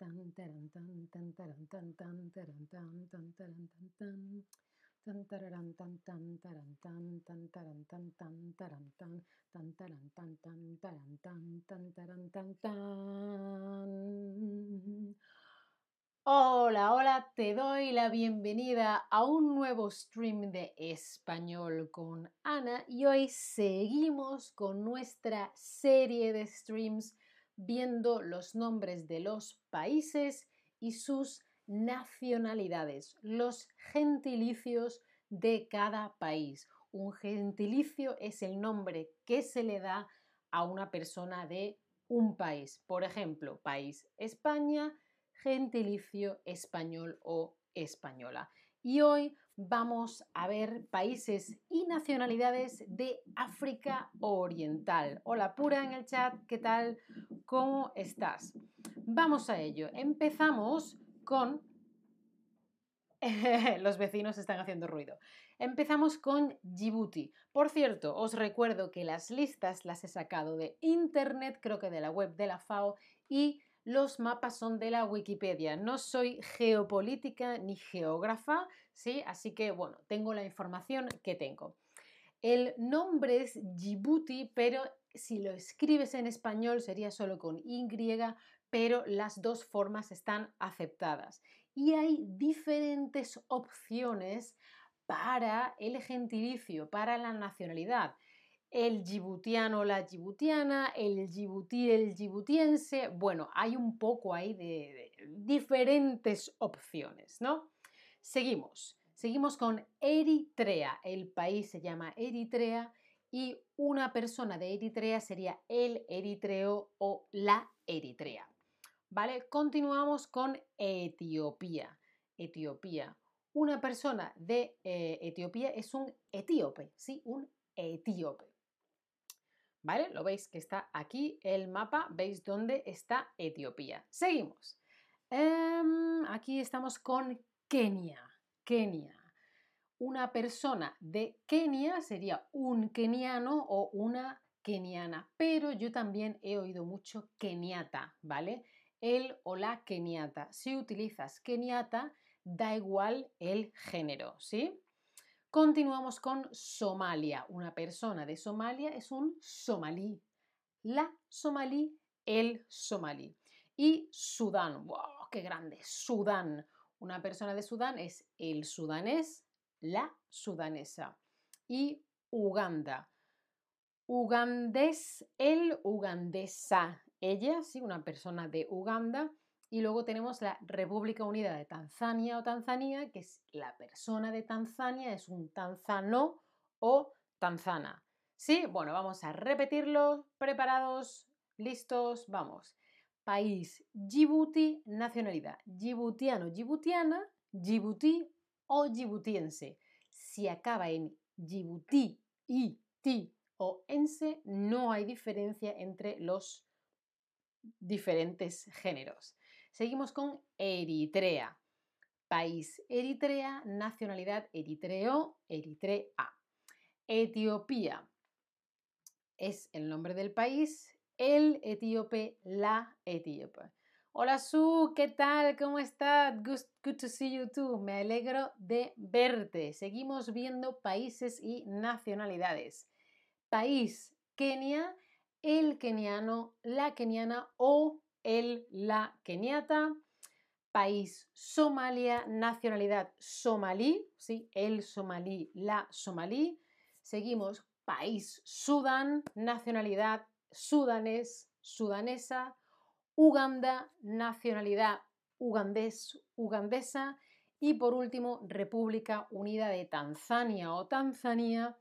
tan tan tan tan tan taran tan tan taran tan tan tan tararan tan tan taran tan tan taran tan tan taran tan tan taran tan tan taran tan tan taran tan tan Hola, hola, te doy la bienvenida a un nuevo stream de español con Ana y hoy seguimos con nuestra serie de streams viendo los nombres de los países y sus nacionalidades, los gentilicios de cada país. Un gentilicio es el nombre que se le da a una persona de un país. Por ejemplo, país España, gentilicio español o española. Y hoy vamos a ver países y nacionalidades de África Oriental. Hola Pura en el chat, ¿qué tal? ¿Cómo estás? Vamos a ello. Empezamos con... Los vecinos están haciendo ruido. Empezamos con Djibouti. Por cierto, os recuerdo que las listas las he sacado de internet, creo que de la web de la FAO, y los mapas son de la Wikipedia. No soy geopolítica ni geógrafa, ¿sí? Así que, bueno, tengo la información que tengo. El nombre es Djibouti, pero si lo escribes en español sería solo con Y, pero las dos formas están aceptadas. Y hay diferentes opciones para el gentilicio, para la nacionalidad el djiboutiano, la djiboutiana, el djibutí, el djibutiense. Bueno, hay un poco ahí de, diferentes opciones, ¿no? Seguimos. Seguimos con Eritrea. El país se llama Eritrea y una persona de Eritrea sería el eritreo o la Eritrea. ¿Vale? Continuamos con Etiopía. Etiopía. Una persona de eh, Etiopía es un etíope, ¿sí? Un etíope. ¿Vale? Lo veis que está aquí el mapa, veis dónde está Etiopía. Seguimos. Em, aquí estamos con Kenia. Kenia. Una persona de Kenia sería un keniano o una keniana, pero yo también he oído mucho keniata, ¿vale? El o la keniata. Si utilizas keniata, da igual el género, ¿sí? Continuamos con Somalia. Una persona de Somalia es un somalí. La somalí, el somalí. Y Sudán. ¡Wow! ¡Qué grande! Sudán. Una persona de Sudán es el sudanés, la sudanesa. Y Uganda. Ugandés, el ugandesa. Ella, sí, una persona de Uganda. Y luego tenemos la República Unida de Tanzania o Tanzania, que es la persona de Tanzania, es un tanzano o tanzana. ¿Sí? Bueno, vamos a repetirlo. ¿Preparados? ¿Listos? Vamos. País, Djibouti, nacionalidad, djiboutiano, djiboutiana, djibouti o djiboutiense. Si acaba en Djibouti, i, ti o ense, no hay diferencia entre los diferentes géneros. Seguimos con Eritrea. País Eritrea, nacionalidad Eritreo, Eritrea. Etiopía es el nombre del país, el etíope, la etíope. Hola Su, ¿qué tal? ¿Cómo estás? Good, good, to see you too. Me alegro de verte. Seguimos viendo países y nacionalidades. País Kenia, el keniano, la keniana o el, la keniata, país Somalia, nacionalidad somalí, ¿sí? el somalí, la somalí. Seguimos país Sudán, nacionalidad sudanés, sudanesa. Uganda, nacionalidad ugandés, ugandesa. Y por último, República Unida de Tanzania o Tanzania,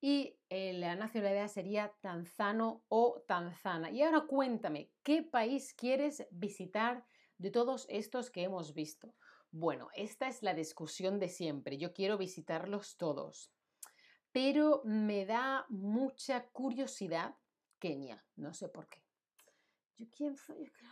y eh, la nacionalidad sería tanzano o tanzana. Y ahora cuéntame, ¿qué país quieres visitar de todos estos que hemos visto? Bueno, esta es la discusión de siempre. Yo quiero visitarlos todos. Pero me da mucha curiosidad Kenia. No sé por qué. Yo, ¿quién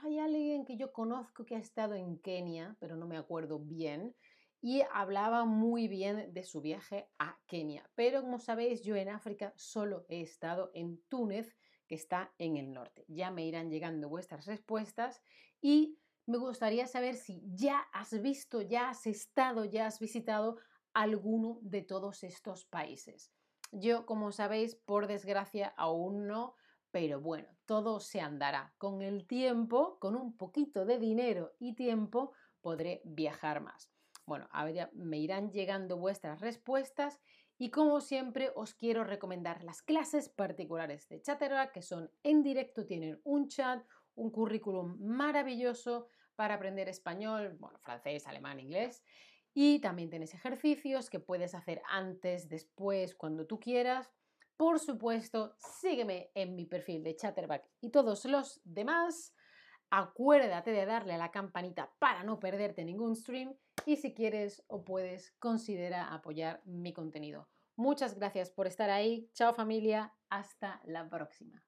Hay alguien que yo conozco que ha estado en Kenia, pero no me acuerdo bien y hablaba muy bien de su viaje a Kenia. Pero como sabéis, yo en África solo he estado en Túnez, que está en el norte. Ya me irán llegando vuestras respuestas y me gustaría saber si ya has visto, ya has estado, ya has visitado alguno de todos estos países. Yo, como sabéis, por desgracia aún no, pero bueno, todo se andará. Con el tiempo, con un poquito de dinero y tiempo, podré viajar más. Bueno, ver, me irán llegando vuestras respuestas y como siempre os quiero recomendar las clases particulares de Chatterback que son en directo, tienen un chat, un currículum maravilloso para aprender español, bueno, francés, alemán, inglés. Y también tienes ejercicios que puedes hacer antes, después, cuando tú quieras. Por supuesto, sígueme en mi perfil de Chatterback y todos los demás. Acuérdate de darle a la campanita para no perderte ningún stream y si quieres o puedes, considera apoyar mi contenido. Muchas gracias por estar ahí. Chao familia. Hasta la próxima.